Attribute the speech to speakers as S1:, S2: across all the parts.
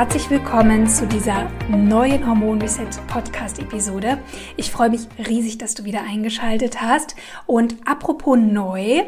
S1: Herzlich willkommen zu dieser neuen Hormon Reset Podcast Episode. Ich freue mich riesig, dass du wieder eingeschaltet hast. Und apropos neu,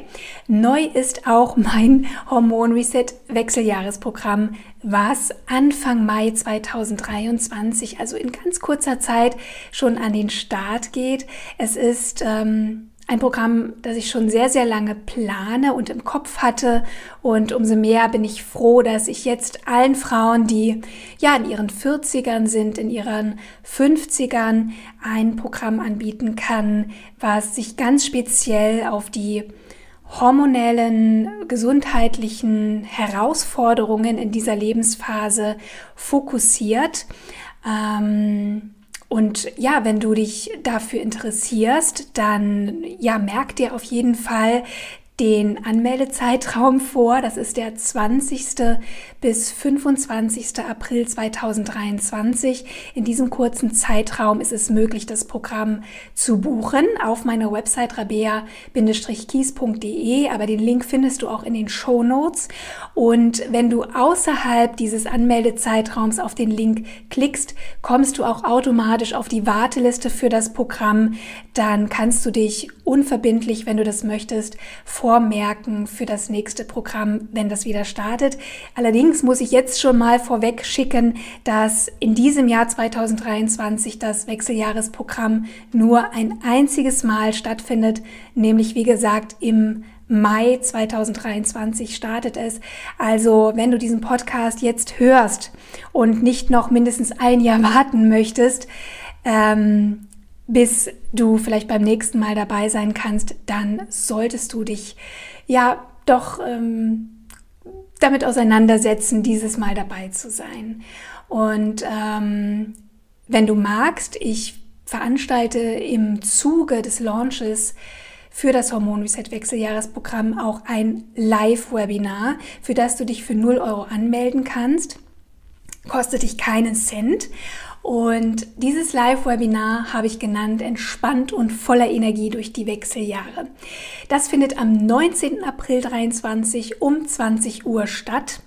S1: neu ist auch mein Hormon Reset Wechseljahresprogramm, was Anfang Mai 2023, also in ganz kurzer Zeit, schon an den Start geht. Es ist ähm, ein Programm, das ich schon sehr, sehr lange plane und im Kopf hatte. Und umso mehr bin ich froh, dass ich jetzt allen Frauen, die ja in ihren 40ern sind, in ihren 50ern, ein Programm anbieten kann, was sich ganz speziell auf die hormonellen, gesundheitlichen Herausforderungen in dieser Lebensphase fokussiert. Ähm, und ja, wenn du dich dafür interessierst, dann ja, merk dir auf jeden Fall, den Anmeldezeitraum vor. Das ist der 20. bis 25. April 2023. In diesem kurzen Zeitraum ist es möglich, das Programm zu buchen auf meiner Website rabea-kies.de. Aber den Link findest du auch in den Show Notes. Und wenn du außerhalb dieses Anmeldezeitraums auf den Link klickst, kommst du auch automatisch auf die Warteliste für das Programm. Dann kannst du dich unverbindlich, wenn du das möchtest, vormerken für das nächste Programm, wenn das wieder startet. Allerdings muss ich jetzt schon mal vorweg schicken, dass in diesem Jahr 2023 das Wechseljahresprogramm nur ein einziges Mal stattfindet, nämlich wie gesagt im Mai 2023 startet es. Also wenn du diesen Podcast jetzt hörst und nicht noch mindestens ein Jahr warten möchtest, ähm, bis du vielleicht beim nächsten Mal dabei sein kannst, dann solltest du dich ja doch ähm, damit auseinandersetzen, dieses Mal dabei zu sein. Und ähm, wenn du magst, ich veranstalte im Zuge des Launches für das Hormon Reset Wechseljahresprogramm auch ein Live-Webinar, für das du dich für 0 Euro anmelden kannst. Kostet dich keinen Cent und dieses Live-Webinar habe ich genannt Entspannt und voller Energie durch die Wechseljahre. Das findet am 19. April 23 um 20 Uhr statt.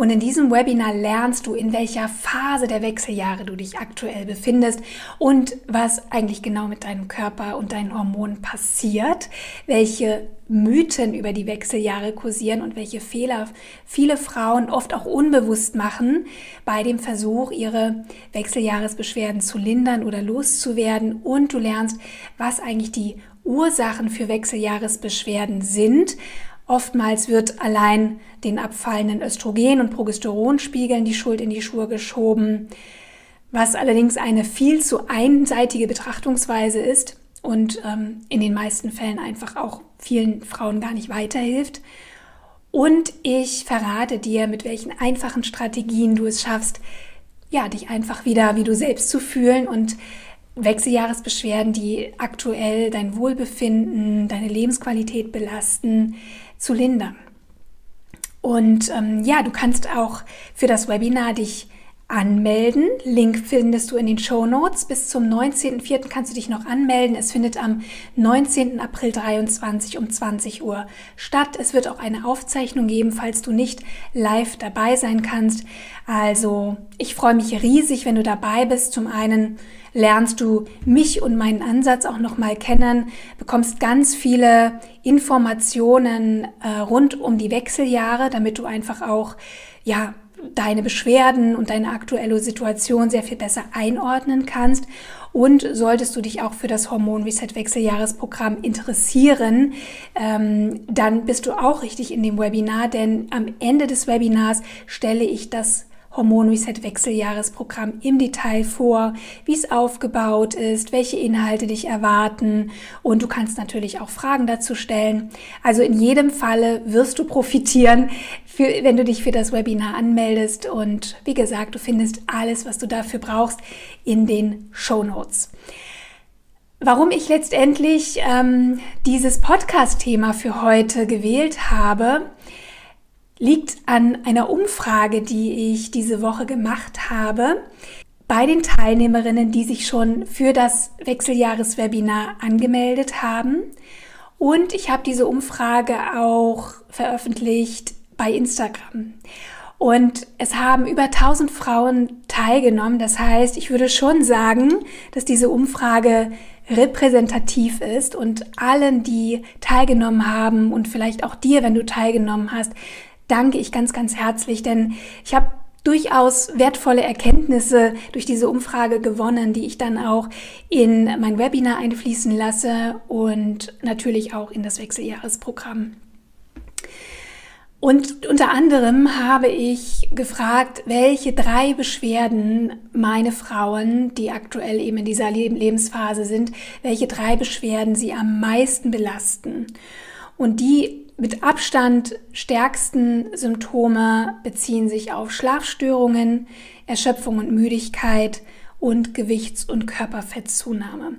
S1: Und in diesem Webinar lernst du, in welcher Phase der Wechseljahre du dich aktuell befindest und was eigentlich genau mit deinem Körper und deinen Hormonen passiert, welche Mythen über die Wechseljahre kursieren und welche Fehler viele Frauen oft auch unbewusst machen bei dem Versuch, ihre Wechseljahresbeschwerden zu lindern oder loszuwerden. Und du lernst, was eigentlich die Ursachen für Wechseljahresbeschwerden sind Oftmals wird allein den abfallenden Östrogen- und Progesteronspiegeln die Schuld in die Schuhe geschoben, was allerdings eine viel zu einseitige Betrachtungsweise ist und ähm, in den meisten Fällen einfach auch vielen Frauen gar nicht weiterhilft. Und ich verrate dir, mit welchen einfachen Strategien du es schaffst, ja, dich einfach wieder wie du selbst zu fühlen und Wechseljahresbeschwerden, die aktuell dein Wohlbefinden, deine Lebensqualität belasten, zu lindern. Und ähm, ja, du kannst auch für das Webinar dich anmelden. Link findest du in den Show Notes. Bis zum 19.04. kannst du dich noch anmelden. Es findet am 19. April 23 um 20 Uhr statt. Es wird auch eine Aufzeichnung geben, falls du nicht live dabei sein kannst. Also ich freue mich riesig, wenn du dabei bist. Zum einen lernst du mich und meinen Ansatz auch noch mal kennen, bekommst ganz viele Informationen äh, rund um die Wechseljahre, damit du einfach auch ja deine Beschwerden und deine aktuelle Situation sehr viel besser einordnen kannst. Und solltest du dich auch für das Hormon Reset Wechseljahresprogramm interessieren, ähm, dann bist du auch richtig in dem Webinar, denn am Ende des Webinars stelle ich das Hormon Reset Wechseljahresprogramm im Detail vor, wie es aufgebaut ist, welche Inhalte dich erwarten und du kannst natürlich auch Fragen dazu stellen. Also in jedem Falle wirst du profitieren, für, wenn du dich für das Webinar anmeldest und wie gesagt, du findest alles, was du dafür brauchst, in den Show Notes. Warum ich letztendlich ähm, dieses Podcast-Thema für heute gewählt habe, liegt an einer Umfrage, die ich diese Woche gemacht habe bei den Teilnehmerinnen, die sich schon für das Wechseljahreswebinar angemeldet haben. Und ich habe diese Umfrage auch veröffentlicht bei Instagram. Und es haben über 1000 Frauen teilgenommen. Das heißt, ich würde schon sagen, dass diese Umfrage repräsentativ ist und allen, die teilgenommen haben und vielleicht auch dir, wenn du teilgenommen hast, danke ich ganz, ganz herzlich, denn ich habe durchaus wertvolle Erkenntnisse durch diese Umfrage gewonnen, die ich dann auch in mein Webinar einfließen lasse und natürlich auch in das Wechseljahresprogramm. Und unter anderem habe ich gefragt, welche drei Beschwerden meine Frauen, die aktuell eben in dieser Lebensphase sind, welche drei Beschwerden sie am meisten belasten. Und die mit Abstand stärksten Symptome beziehen sich auf Schlafstörungen, Erschöpfung und Müdigkeit und Gewichts- und Körperfettzunahme.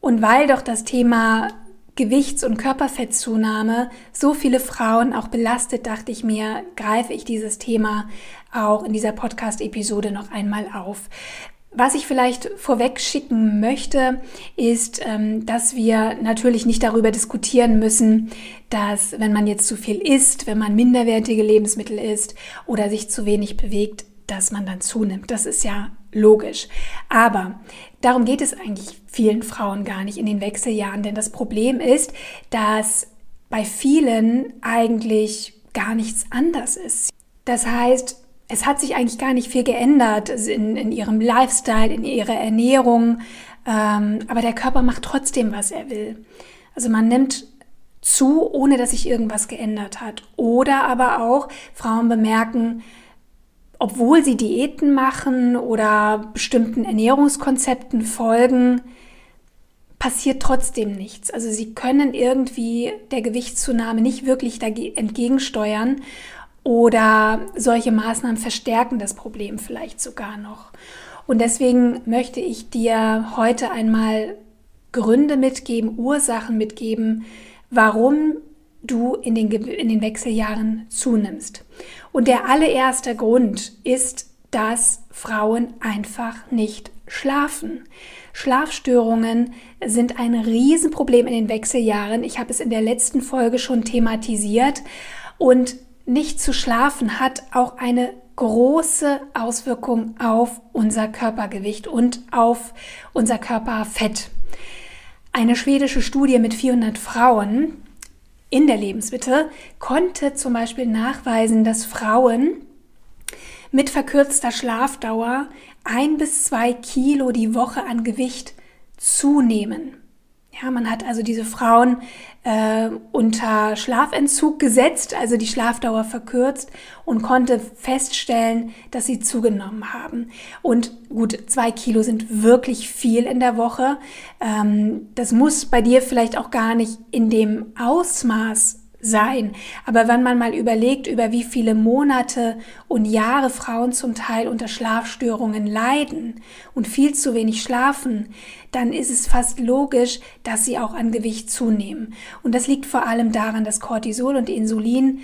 S1: Und weil doch das Thema Gewichts- und Körperfettzunahme so viele Frauen auch belastet, dachte ich mir, greife ich dieses Thema auch in dieser Podcast-Episode noch einmal auf. Was ich vielleicht vorweg schicken möchte, ist, ähm, dass wir natürlich nicht darüber diskutieren müssen, dass wenn man jetzt zu viel isst, wenn man minderwertige Lebensmittel isst oder sich zu wenig bewegt, dass man dann zunimmt. Das ist ja logisch. Aber darum geht es eigentlich vielen Frauen gar nicht in den Wechseljahren, denn das Problem ist, dass bei vielen eigentlich gar nichts anders ist. Das heißt, es hat sich eigentlich gar nicht viel geändert in, in ihrem Lifestyle, in ihrer Ernährung, ähm, aber der Körper macht trotzdem, was er will. Also man nimmt zu, ohne dass sich irgendwas geändert hat. Oder aber auch Frauen bemerken, obwohl sie Diäten machen oder bestimmten Ernährungskonzepten folgen, passiert trotzdem nichts. Also sie können irgendwie der Gewichtszunahme nicht wirklich entgegensteuern oder solche Maßnahmen verstärken das Problem vielleicht sogar noch. Und deswegen möchte ich dir heute einmal Gründe mitgeben, Ursachen mitgeben, warum du in den, in den Wechseljahren zunimmst. Und der allererste Grund ist, dass Frauen einfach nicht schlafen. Schlafstörungen sind ein Riesenproblem in den Wechseljahren. Ich habe es in der letzten Folge schon thematisiert. Und nicht zu schlafen hat auch eine große Auswirkung auf unser Körpergewicht und auf unser Körperfett. Eine schwedische Studie mit 400 Frauen in der Lebensmitte konnte zum Beispiel nachweisen, dass Frauen mit verkürzter Schlafdauer ein bis zwei Kilo die Woche an Gewicht zunehmen. Ja, man hat also diese Frauen äh, unter Schlafentzug gesetzt, also die Schlafdauer verkürzt und konnte feststellen, dass sie zugenommen haben. Und gut, zwei Kilo sind wirklich viel in der Woche. Ähm, das muss bei dir vielleicht auch gar nicht in dem Ausmaß sein. Aber wenn man mal überlegt, über wie viele Monate und Jahre Frauen zum Teil unter Schlafstörungen leiden und viel zu wenig schlafen, dann ist es fast logisch, dass sie auch an Gewicht zunehmen. Und das liegt vor allem daran, dass Cortisol und Insulin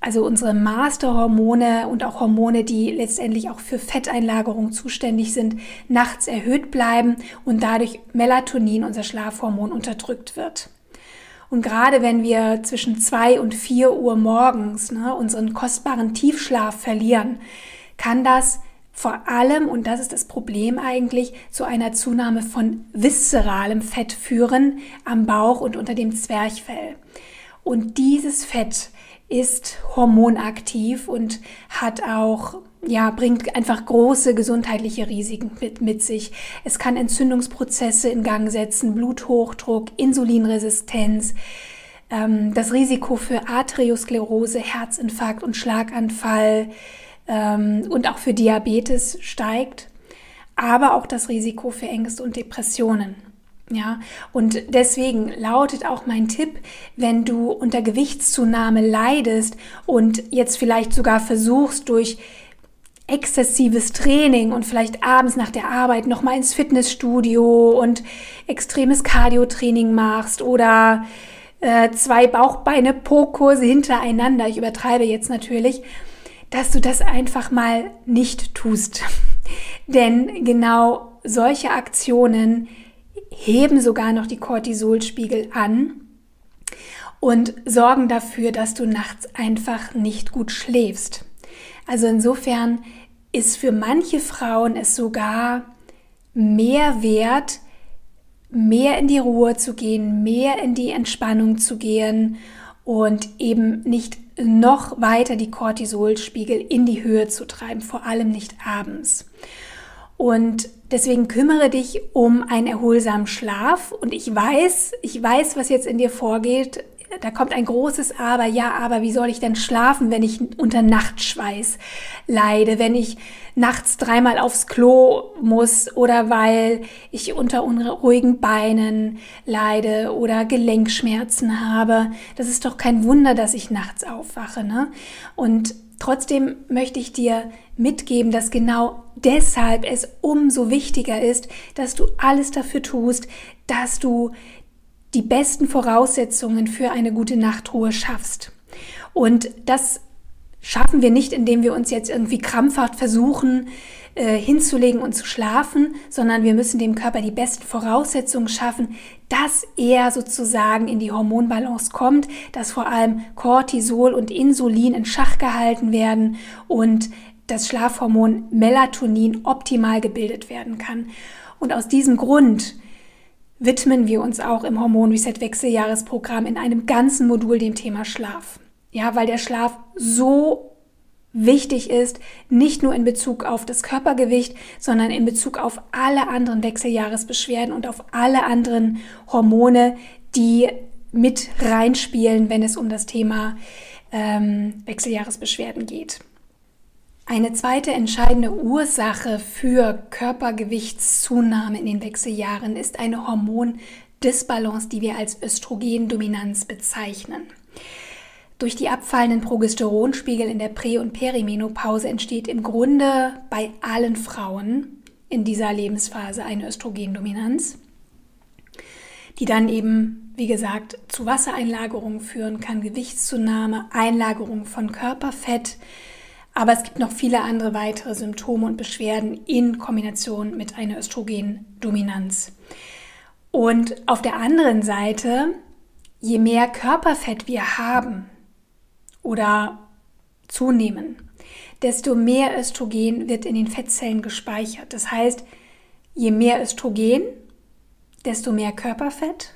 S1: also unsere Masterhormone und auch Hormone, die letztendlich auch für Fetteinlagerung zuständig sind, nachts erhöht bleiben und dadurch Melatonin, unser Schlafhormon, unterdrückt wird. Und gerade wenn wir zwischen zwei und vier Uhr morgens ne, unseren kostbaren Tiefschlaf verlieren, kann das vor allem, und das ist das Problem eigentlich, zu einer Zunahme von viszeralem Fett führen am Bauch und unter dem Zwerchfell. Und dieses Fett ist hormonaktiv und hat auch ja, bringt einfach große gesundheitliche Risiken mit, mit sich. Es kann Entzündungsprozesse in Gang setzen, Bluthochdruck, Insulinresistenz, ähm, das Risiko für Arteriosklerose, Herzinfarkt und Schlaganfall, ähm, und auch für Diabetes steigt, aber auch das Risiko für Ängste und Depressionen. Ja, und deswegen lautet auch mein Tipp, wenn du unter Gewichtszunahme leidest und jetzt vielleicht sogar versuchst durch exzessives Training und vielleicht abends nach der Arbeit noch mal ins Fitnessstudio und extremes Cardio-Training machst oder äh, zwei Bauchbeine Po-Kurse hintereinander, ich übertreibe jetzt natürlich, dass du das einfach mal nicht tust. Denn genau solche Aktionen heben sogar noch die Cortisolspiegel an und sorgen dafür, dass du nachts einfach nicht gut schläfst. Also insofern ist für manche Frauen es sogar mehr wert, mehr in die Ruhe zu gehen, mehr in die Entspannung zu gehen und eben nicht noch weiter die Cortisolspiegel in die Höhe zu treiben, vor allem nicht abends. Und deswegen kümmere dich um einen erholsamen Schlaf. Und ich weiß, ich weiß, was jetzt in dir vorgeht da kommt ein großes Aber. Ja, aber wie soll ich denn schlafen, wenn ich unter Nachtschweiß leide, wenn ich nachts dreimal aufs Klo muss oder weil ich unter unruhigen Beinen leide oder Gelenkschmerzen habe. Das ist doch kein Wunder, dass ich nachts aufwache. Ne? Und trotzdem möchte ich dir mitgeben, dass genau deshalb es umso wichtiger ist, dass du alles dafür tust, dass du die besten Voraussetzungen für eine gute Nachtruhe schaffst. Und das schaffen wir nicht, indem wir uns jetzt irgendwie krampfhaft versuchen, äh, hinzulegen und zu schlafen, sondern wir müssen dem Körper die besten Voraussetzungen schaffen, dass er sozusagen in die Hormonbalance kommt, dass vor allem Cortisol und Insulin in Schach gehalten werden und das Schlafhormon Melatonin optimal gebildet werden kann. Und aus diesem Grund widmen wir uns auch im Hormon Reset Wechseljahresprogramm in einem ganzen Modul dem Thema Schlaf. Ja, weil der Schlaf so wichtig ist, nicht nur in Bezug auf das Körpergewicht, sondern in Bezug auf alle anderen Wechseljahresbeschwerden und auf alle anderen Hormone, die mit reinspielen, wenn es um das Thema ähm, Wechseljahresbeschwerden geht. Eine zweite entscheidende Ursache für Körpergewichtszunahme in den Wechseljahren ist eine Hormondisbalance, die wir als Östrogendominanz bezeichnen. Durch die abfallenden Progesteronspiegel in der Prä- und Perimenopause entsteht im Grunde bei allen Frauen in dieser Lebensphase eine Östrogendominanz, die dann eben, wie gesagt, zu Wassereinlagerungen führen kann, Gewichtszunahme, Einlagerung von Körperfett, aber es gibt noch viele andere weitere Symptome und Beschwerden in Kombination mit einer Östrogendominanz. Und auf der anderen Seite, je mehr Körperfett wir haben oder zunehmen, desto mehr Östrogen wird in den Fettzellen gespeichert. Das heißt, je mehr Östrogen, desto mehr Körperfett.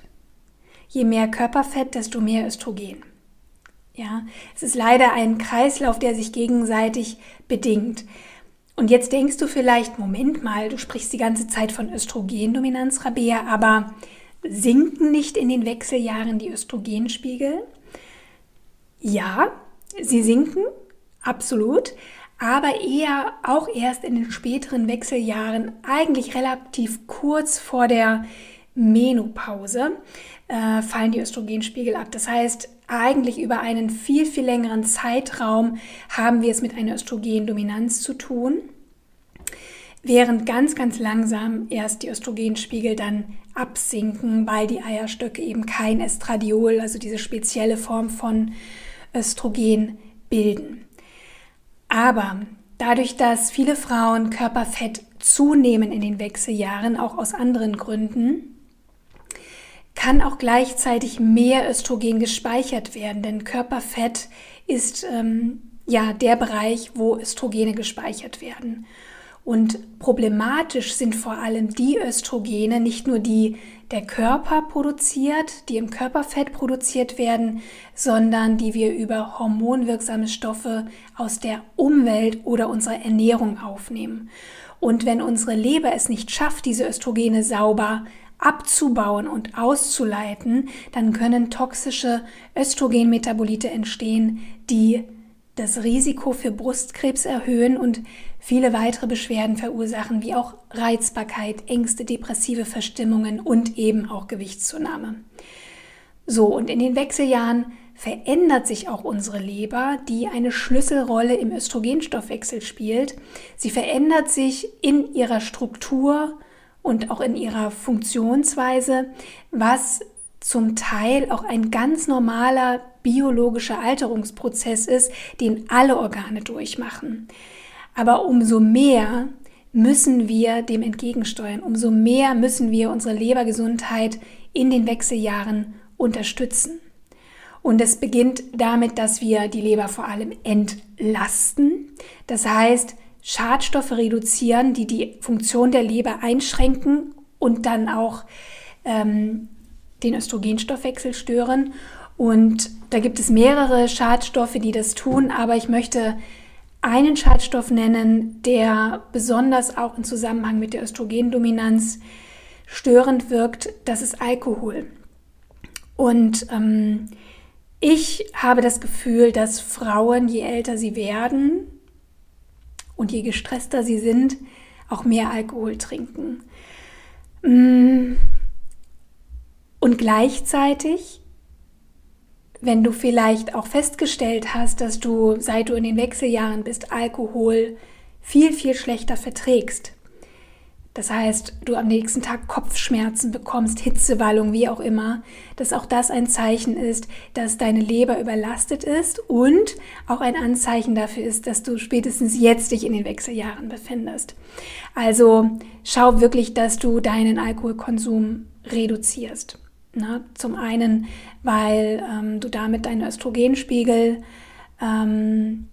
S1: Je mehr Körperfett, desto mehr Östrogen. Ja, es ist leider ein Kreislauf, der sich gegenseitig bedingt. Und jetzt denkst du vielleicht, Moment mal, du sprichst die ganze Zeit von Östrogendominanz, Rabea, aber sinken nicht in den Wechseljahren die Östrogenspiegel? Ja, sie sinken, absolut, aber eher auch erst in den späteren Wechseljahren, eigentlich relativ kurz vor der Menopause, äh, fallen die Östrogenspiegel ab. Das heißt, eigentlich über einen viel, viel längeren Zeitraum haben wir es mit einer Östrogendominanz zu tun, während ganz, ganz langsam erst die Östrogenspiegel dann absinken, weil die Eierstöcke eben kein Estradiol, also diese spezielle Form von Östrogen bilden. Aber dadurch, dass viele Frauen Körperfett zunehmen in den Wechseljahren, auch aus anderen Gründen, kann auch gleichzeitig mehr Östrogen gespeichert werden, denn Körperfett ist ähm, ja der Bereich, wo Östrogene gespeichert werden. Und problematisch sind vor allem die Östrogene, nicht nur die der Körper produziert, die im Körperfett produziert werden, sondern die wir über hormonwirksame Stoffe aus der Umwelt oder unserer Ernährung aufnehmen. Und wenn unsere Leber es nicht schafft, diese Östrogene sauber abzubauen und auszuleiten, dann können toxische Östrogenmetabolite entstehen, die das Risiko für Brustkrebs erhöhen und viele weitere Beschwerden verursachen, wie auch Reizbarkeit, Ängste, depressive Verstimmungen und eben auch Gewichtszunahme. So, und in den Wechseljahren verändert sich auch unsere Leber, die eine Schlüsselrolle im Östrogenstoffwechsel spielt. Sie verändert sich in ihrer Struktur und auch in ihrer Funktionsweise, was zum Teil auch ein ganz normaler biologischer Alterungsprozess ist, den alle Organe durchmachen. Aber umso mehr müssen wir dem entgegensteuern, umso mehr müssen wir unsere Lebergesundheit in den Wechseljahren unterstützen. Und es beginnt damit, dass wir die Leber vor allem entlasten. Das heißt, Schadstoffe reduzieren, die die Funktion der Leber einschränken und dann auch ähm, den Östrogenstoffwechsel stören. Und da gibt es mehrere Schadstoffe, die das tun, aber ich möchte einen Schadstoff nennen, der besonders auch im Zusammenhang mit der Östrogendominanz störend wirkt. Das ist Alkohol. Und ähm, ich habe das Gefühl, dass Frauen, je älter sie werden und je gestresster sie sind, auch mehr Alkohol trinken. Mm. Und gleichzeitig, wenn du vielleicht auch festgestellt hast, dass du, seit du in den Wechseljahren bist, Alkohol viel, viel schlechter verträgst, das heißt, du am nächsten Tag Kopfschmerzen bekommst, Hitzewallung, wie auch immer, dass auch das ein Zeichen ist, dass deine Leber überlastet ist und auch ein Anzeichen dafür ist, dass du spätestens jetzt dich in den Wechseljahren befindest. Also schau wirklich, dass du deinen Alkoholkonsum reduzierst. Na, zum einen, weil ähm, du damit deinen Östrogenspiegel ähm,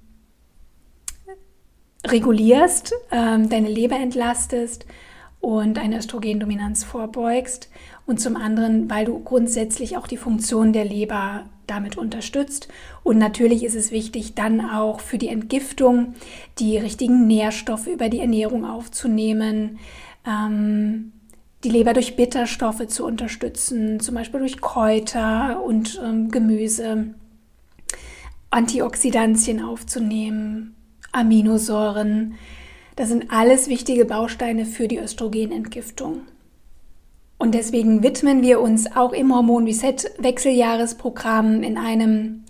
S1: regulierst, ähm, deine Leber entlastest und eine Östrogendominanz vorbeugst und zum anderen, weil du grundsätzlich auch die Funktion der Leber damit unterstützt. Und natürlich ist es wichtig, dann auch für die Entgiftung die richtigen Nährstoffe über die Ernährung aufzunehmen, ähm, die Leber durch Bitterstoffe zu unterstützen, zum Beispiel durch Kräuter und ähm, Gemüse, Antioxidantien aufzunehmen, Aminosäuren, das sind alles wichtige Bausteine für die Östrogenentgiftung. Und deswegen widmen wir uns auch im Hormon Reset Wechseljahresprogramm in einem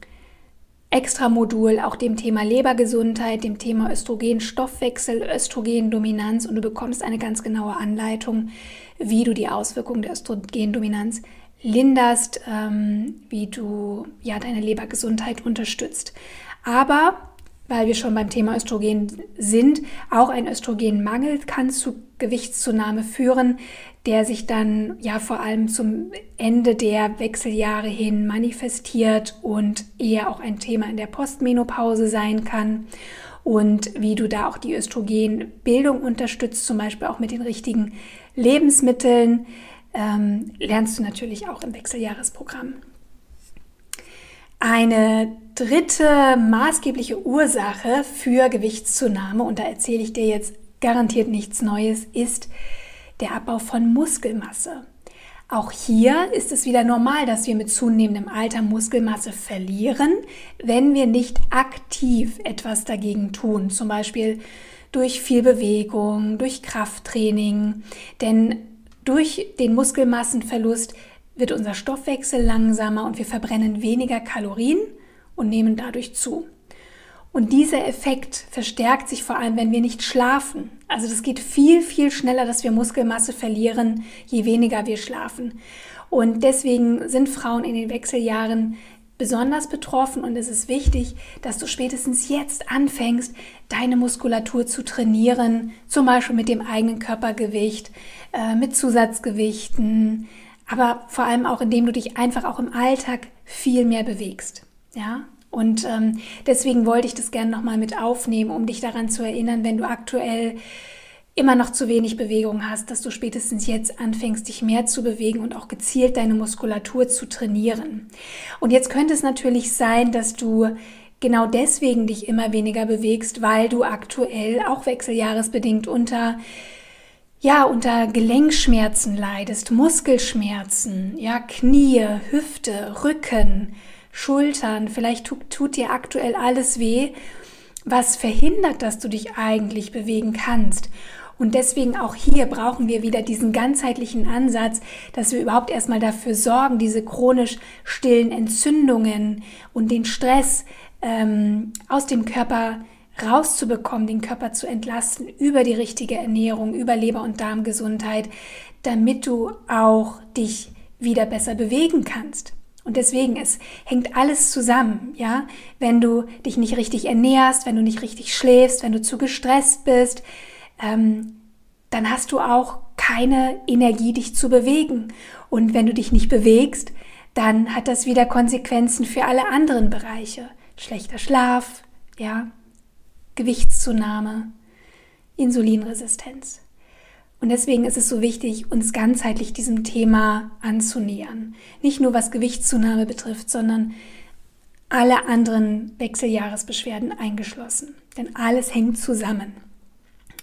S1: Extramodul auch dem Thema Lebergesundheit, dem Thema Östrogenstoffwechsel, Östrogendominanz und du bekommst eine ganz genaue Anleitung, wie du die Auswirkungen der Östrogendominanz linderst, ähm, wie du ja deine Lebergesundheit unterstützt. Aber weil wir schon beim Thema Östrogen sind, auch ein Östrogenmangel kann zu Gewichtszunahme führen, der sich dann ja vor allem zum Ende der Wechseljahre hin manifestiert und eher auch ein Thema in der Postmenopause sein kann. Und wie du da auch die Östrogenbildung unterstützt, zum Beispiel auch mit den richtigen Lebensmitteln, ähm, lernst du natürlich auch im Wechseljahresprogramm. Eine dritte maßgebliche Ursache für Gewichtszunahme, und da erzähle ich dir jetzt garantiert nichts Neues, ist der Abbau von Muskelmasse. Auch hier ist es wieder normal, dass wir mit zunehmendem Alter Muskelmasse verlieren, wenn wir nicht aktiv etwas dagegen tun, zum Beispiel durch viel Bewegung, durch Krafttraining. Denn durch den Muskelmassenverlust wird unser Stoffwechsel langsamer und wir verbrennen weniger Kalorien und nehmen dadurch zu. Und dieser Effekt verstärkt sich vor allem, wenn wir nicht schlafen. Also das geht viel, viel schneller, dass wir Muskelmasse verlieren, je weniger wir schlafen. Und deswegen sind Frauen in den Wechseljahren besonders betroffen und es ist wichtig, dass du spätestens jetzt anfängst, deine Muskulatur zu trainieren, zum Beispiel mit dem eigenen Körpergewicht, äh, mit Zusatzgewichten, aber vor allem auch, indem du dich einfach auch im Alltag viel mehr bewegst. Ja, und ähm, deswegen wollte ich das gerne nochmal mit aufnehmen, um dich daran zu erinnern, wenn du aktuell immer noch zu wenig Bewegung hast, dass du spätestens jetzt anfängst, dich mehr zu bewegen und auch gezielt deine Muskulatur zu trainieren. Und jetzt könnte es natürlich sein, dass du genau deswegen dich immer weniger bewegst, weil du aktuell auch wechseljahresbedingt unter ja, unter Gelenkschmerzen leidest, Muskelschmerzen, ja, Knie, Hüfte, Rücken, Schultern, vielleicht tut, tut dir aktuell alles weh, was verhindert, dass du dich eigentlich bewegen kannst. Und deswegen auch hier brauchen wir wieder diesen ganzheitlichen Ansatz, dass wir überhaupt erstmal dafür sorgen, diese chronisch stillen Entzündungen und den Stress ähm, aus dem Körper rauszubekommen, den Körper zu entlasten über die richtige Ernährung, über Leber- und Darmgesundheit, damit du auch dich wieder besser bewegen kannst. Und deswegen, es hängt alles zusammen, ja. Wenn du dich nicht richtig ernährst, wenn du nicht richtig schläfst, wenn du zu gestresst bist, ähm, dann hast du auch keine Energie, dich zu bewegen. Und wenn du dich nicht bewegst, dann hat das wieder Konsequenzen für alle anderen Bereiche. Schlechter Schlaf, ja, Gewichtszunahme, Insulinresistenz. Und deswegen ist es so wichtig, uns ganzheitlich diesem Thema anzunähern. Nicht nur was Gewichtszunahme betrifft, sondern alle anderen Wechseljahresbeschwerden eingeschlossen. Denn alles hängt zusammen.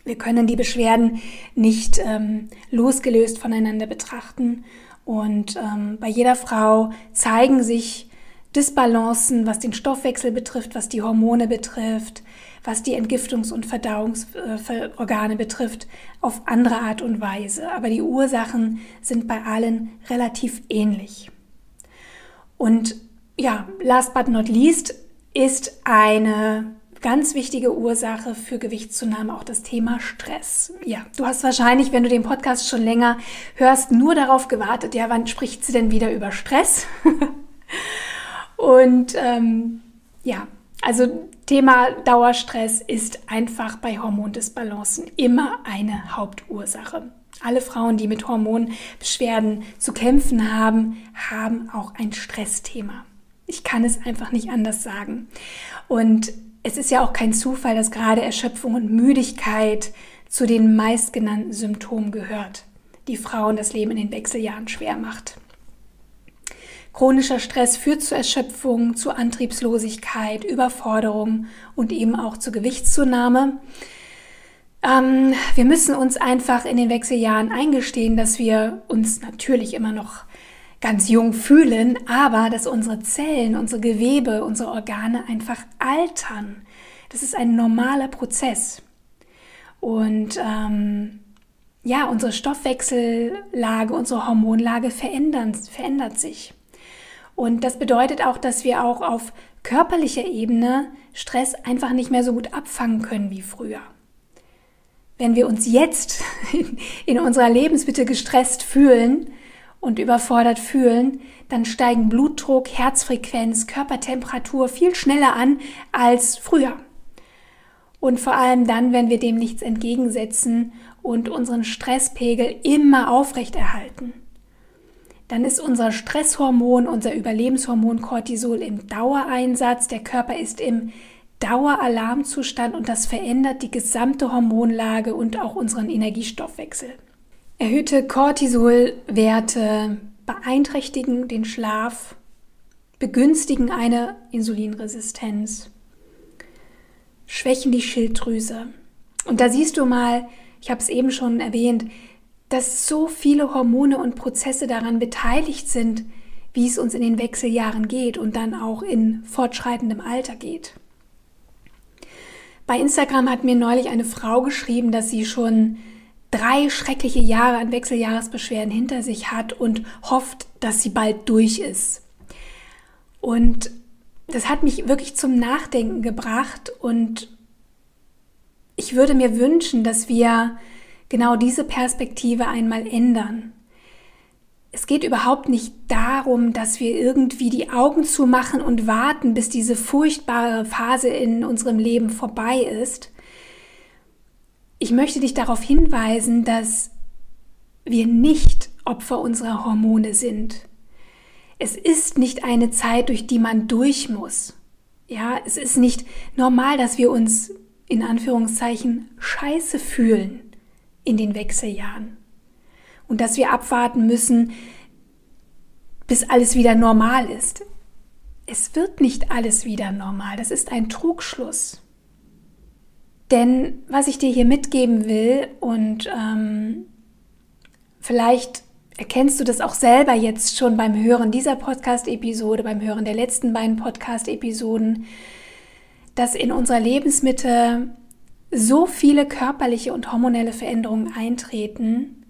S1: Wir können die Beschwerden nicht ähm, losgelöst voneinander betrachten. Und ähm, bei jeder Frau zeigen sich Disbalancen, was den Stoffwechsel betrifft, was die Hormone betrifft, was die Entgiftungs- und Verdauungsorgane betrifft, auf andere Art und Weise. Aber die Ursachen sind bei allen relativ ähnlich. Und ja, last but not least ist eine ganz wichtige Ursache für Gewichtszunahme auch das Thema Stress. Ja, du hast wahrscheinlich, wenn du den Podcast schon länger hörst, nur darauf gewartet, ja, wann spricht sie denn wieder über Stress? und ähm, ja, also Thema Dauerstress ist einfach bei Hormondisbalancen immer eine Hauptursache. Alle Frauen, die mit Hormonbeschwerden zu kämpfen haben, haben auch ein Stressthema. Ich kann es einfach nicht anders sagen. Und es ist ja auch kein Zufall, dass gerade Erschöpfung und Müdigkeit zu den meistgenannten Symptomen gehört, die Frauen das Leben in den Wechseljahren schwer macht. Chronischer Stress führt zu Erschöpfung, zu Antriebslosigkeit, Überforderung und eben auch zu Gewichtszunahme. Ähm, wir müssen uns einfach in den Wechseljahren eingestehen, dass wir uns natürlich immer noch ganz jung fühlen, aber dass unsere Zellen, unsere Gewebe, unsere Organe einfach altern. Das ist ein normaler Prozess. Und ähm, ja, unsere Stoffwechsellage, unsere Hormonlage verändert sich. Und das bedeutet auch, dass wir auch auf körperlicher Ebene Stress einfach nicht mehr so gut abfangen können wie früher. Wenn wir uns jetzt in unserer Lebensmitte gestresst fühlen und überfordert fühlen, dann steigen Blutdruck, Herzfrequenz, Körpertemperatur viel schneller an als früher. Und vor allem dann, wenn wir dem nichts entgegensetzen und unseren Stresspegel immer aufrechterhalten dann ist unser Stresshormon, unser Überlebenshormon Cortisol im Dauereinsatz. Der Körper ist im Daueralarmzustand und das verändert die gesamte Hormonlage und auch unseren Energiestoffwechsel. Erhöhte Cortisolwerte beeinträchtigen den Schlaf, begünstigen eine Insulinresistenz, schwächen die Schilddrüse. Und da siehst du mal, ich habe es eben schon erwähnt, dass so viele Hormone und Prozesse daran beteiligt sind, wie es uns in den Wechseljahren geht und dann auch in fortschreitendem Alter geht. Bei Instagram hat mir neulich eine Frau geschrieben, dass sie schon drei schreckliche Jahre an Wechseljahresbeschwerden hinter sich hat und hofft, dass sie bald durch ist. Und das hat mich wirklich zum Nachdenken gebracht und ich würde mir wünschen, dass wir genau diese Perspektive einmal ändern. Es geht überhaupt nicht darum, dass wir irgendwie die Augen zumachen und warten, bis diese furchtbare Phase in unserem Leben vorbei ist. Ich möchte dich darauf hinweisen, dass wir nicht Opfer unserer Hormone sind. Es ist nicht eine Zeit, durch die man durch muss. Ja, es ist nicht normal, dass wir uns in Anführungszeichen scheiße fühlen in den Wechseljahren. Und dass wir abwarten müssen, bis alles wieder normal ist. Es wird nicht alles wieder normal. Das ist ein Trugschluss. Denn was ich dir hier mitgeben will, und ähm, vielleicht erkennst du das auch selber jetzt schon beim Hören dieser Podcast-Episode, beim Hören der letzten beiden Podcast-Episoden, dass in unserer Lebensmitte so viele körperliche und hormonelle Veränderungen eintreten,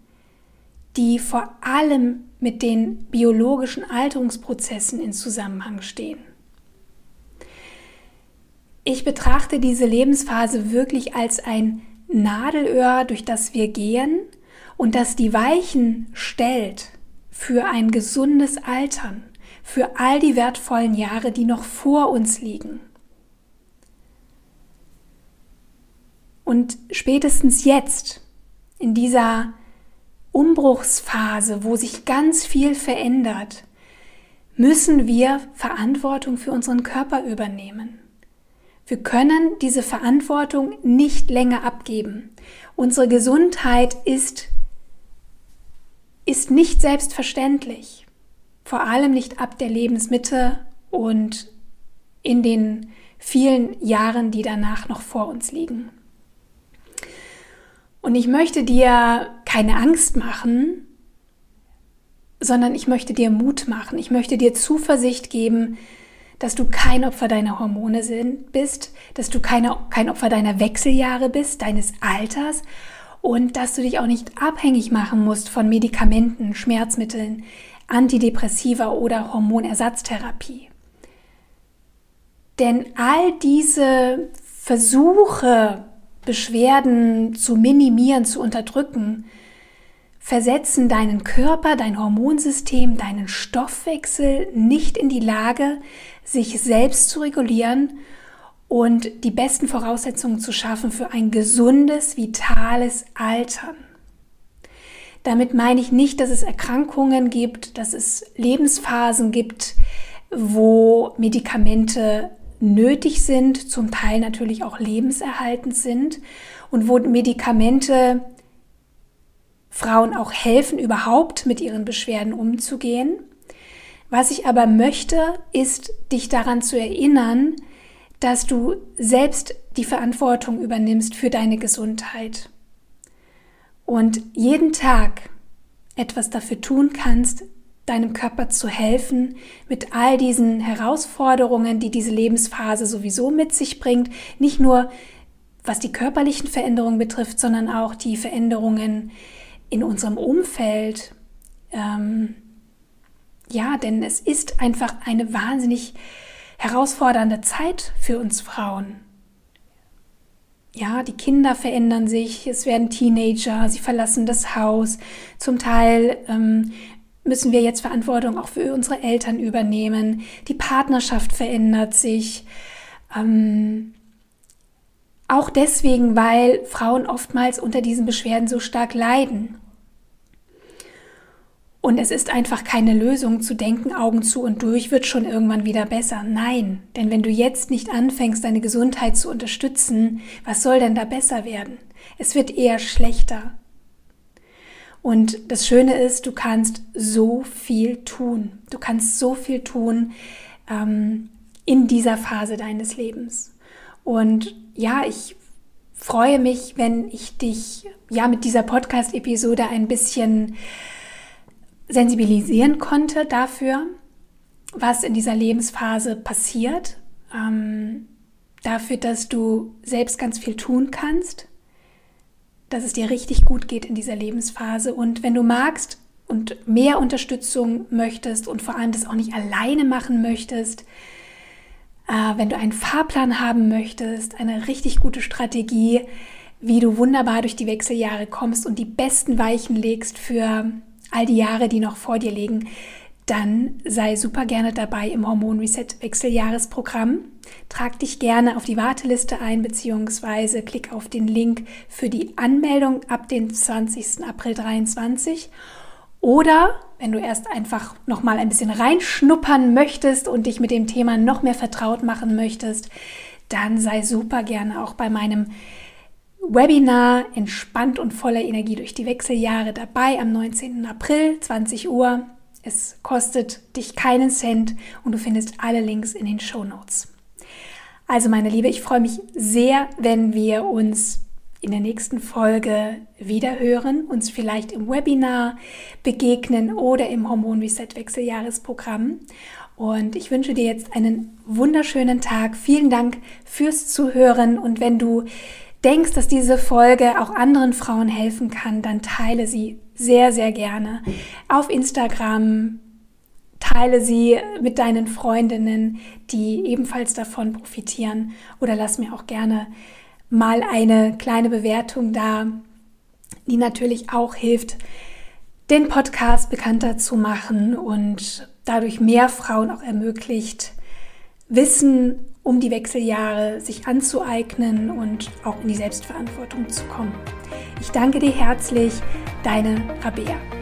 S1: die vor allem mit den biologischen Alterungsprozessen in Zusammenhang stehen. Ich betrachte diese Lebensphase wirklich als ein Nadelöhr, durch das wir gehen und das die Weichen stellt für ein gesundes Altern, für all die wertvollen Jahre, die noch vor uns liegen. Und spätestens jetzt, in dieser Umbruchsphase, wo sich ganz viel verändert, müssen wir Verantwortung für unseren Körper übernehmen. Wir können diese Verantwortung nicht länger abgeben. Unsere Gesundheit ist, ist nicht selbstverständlich. Vor allem nicht ab der Lebensmitte und in den vielen Jahren, die danach noch vor uns liegen. Und ich möchte dir keine Angst machen, sondern ich möchte dir Mut machen. Ich möchte dir Zuversicht geben, dass du kein Opfer deiner Hormone sind, bist, dass du keine, kein Opfer deiner Wechseljahre bist, deines Alters und dass du dich auch nicht abhängig machen musst von Medikamenten, Schmerzmitteln, Antidepressiva oder Hormonersatztherapie. Denn all diese Versuche, Beschwerden zu minimieren, zu unterdrücken, versetzen deinen Körper, dein Hormonsystem, deinen Stoffwechsel nicht in die Lage, sich selbst zu regulieren und die besten Voraussetzungen zu schaffen für ein gesundes, vitales Altern. Damit meine ich nicht, dass es Erkrankungen gibt, dass es Lebensphasen gibt, wo Medikamente nötig sind, zum Teil natürlich auch lebenserhaltend sind und wo Medikamente Frauen auch helfen, überhaupt mit ihren Beschwerden umzugehen. Was ich aber möchte, ist dich daran zu erinnern, dass du selbst die Verantwortung übernimmst für deine Gesundheit und jeden Tag etwas dafür tun kannst, deinem Körper zu helfen mit all diesen Herausforderungen, die diese Lebensphase sowieso mit sich bringt, nicht nur was die körperlichen Veränderungen betrifft, sondern auch die Veränderungen in unserem Umfeld. Ähm, ja, denn es ist einfach eine wahnsinnig herausfordernde Zeit für uns Frauen. Ja, die Kinder verändern sich, es werden Teenager, sie verlassen das Haus. Zum Teil ähm, müssen wir jetzt Verantwortung auch für unsere Eltern übernehmen. Die Partnerschaft verändert sich. Ähm, auch deswegen, weil Frauen oftmals unter diesen Beschwerden so stark leiden. Und es ist einfach keine Lösung zu denken, Augen zu und durch wird schon irgendwann wieder besser. Nein, denn wenn du jetzt nicht anfängst, deine Gesundheit zu unterstützen, was soll denn da besser werden? Es wird eher schlechter. Und das Schöne ist, du kannst so viel tun. Du kannst so viel tun ähm, in dieser Phase deines Lebens. Und ja, ich freue mich, wenn ich dich ja mit dieser Podcast-Episode ein bisschen sensibilisieren konnte dafür, was in dieser Lebensphase passiert, ähm, dafür, dass du selbst ganz viel tun kannst, dass es dir richtig gut geht in dieser Lebensphase. Und wenn du magst und mehr Unterstützung möchtest und vor allem das auch nicht alleine machen möchtest, äh, wenn du einen Fahrplan haben möchtest, eine richtig gute Strategie, wie du wunderbar durch die Wechseljahre kommst und die besten Weichen legst für all die Jahre, die noch vor dir liegen, dann sei super gerne dabei im Hormon Reset Wechseljahresprogramm. Trag dich gerne auf die Warteliste ein, beziehungsweise klick auf den Link für die Anmeldung ab dem 20. April 2023. Oder wenn du erst einfach noch mal ein bisschen reinschnuppern möchtest und dich mit dem Thema noch mehr vertraut machen möchtest, dann sei super gerne auch bei meinem Webinar Entspannt und voller Energie durch die Wechseljahre dabei am 19. April 20 Uhr. Es kostet dich keinen Cent und du findest alle Links in den Show Notes. Also meine Liebe, ich freue mich sehr, wenn wir uns in der nächsten Folge wieder hören, uns vielleicht im Webinar begegnen oder im Hormon Reset Wechseljahresprogramm. Und ich wünsche dir jetzt einen wunderschönen Tag. Vielen Dank fürs Zuhören. Und wenn du denkst, dass diese Folge auch anderen Frauen helfen kann, dann teile sie sehr, sehr gerne auf Instagram. Teile sie mit deinen Freundinnen, die ebenfalls davon profitieren. Oder lass mir auch gerne mal eine kleine Bewertung da, die natürlich auch hilft, den Podcast bekannter zu machen und dadurch mehr Frauen auch ermöglicht, Wissen um die Wechseljahre sich anzueignen und auch in die Selbstverantwortung zu kommen. Ich danke dir herzlich, deine Rabea.